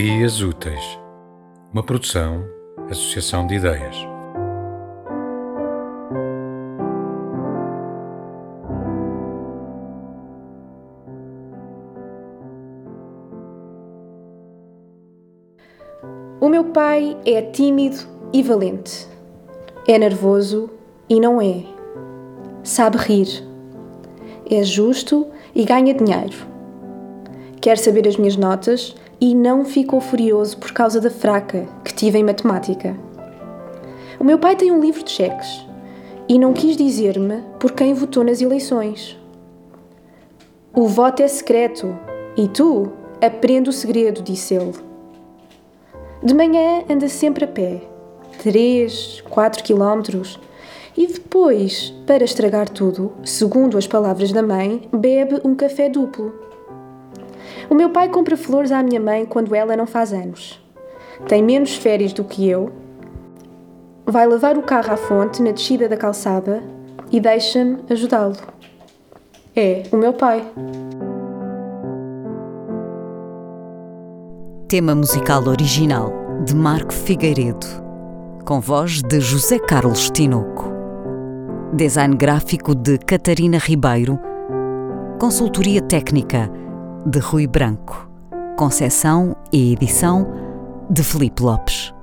Ideias Úteis, uma produção, associação de ideias. O meu pai é tímido e valente. É nervoso e não é. Sabe rir. É justo e ganha dinheiro. Quer saber as minhas notas e não ficou furioso por causa da fraca que tive em matemática. O meu pai tem um livro de cheques e não quis dizer-me por quem votou nas eleições. O voto é secreto e tu aprende o segredo, disse ele. De manhã anda sempre a pé, 3, 4 quilómetros, e depois, para estragar tudo, segundo as palavras da mãe, bebe um café duplo. O meu pai compra flores à minha mãe quando ela não faz anos. Tem menos férias do que eu. Vai lavar o carro à fonte na descida da calçada e deixa-me ajudá-lo. É o meu pai. Tema musical original de Marco Figueiredo, com voz de José Carlos Tinoco. Design gráfico de Catarina Ribeiro. Consultoria técnica de Rui Branco. Concessão e edição de Felipe Lopes.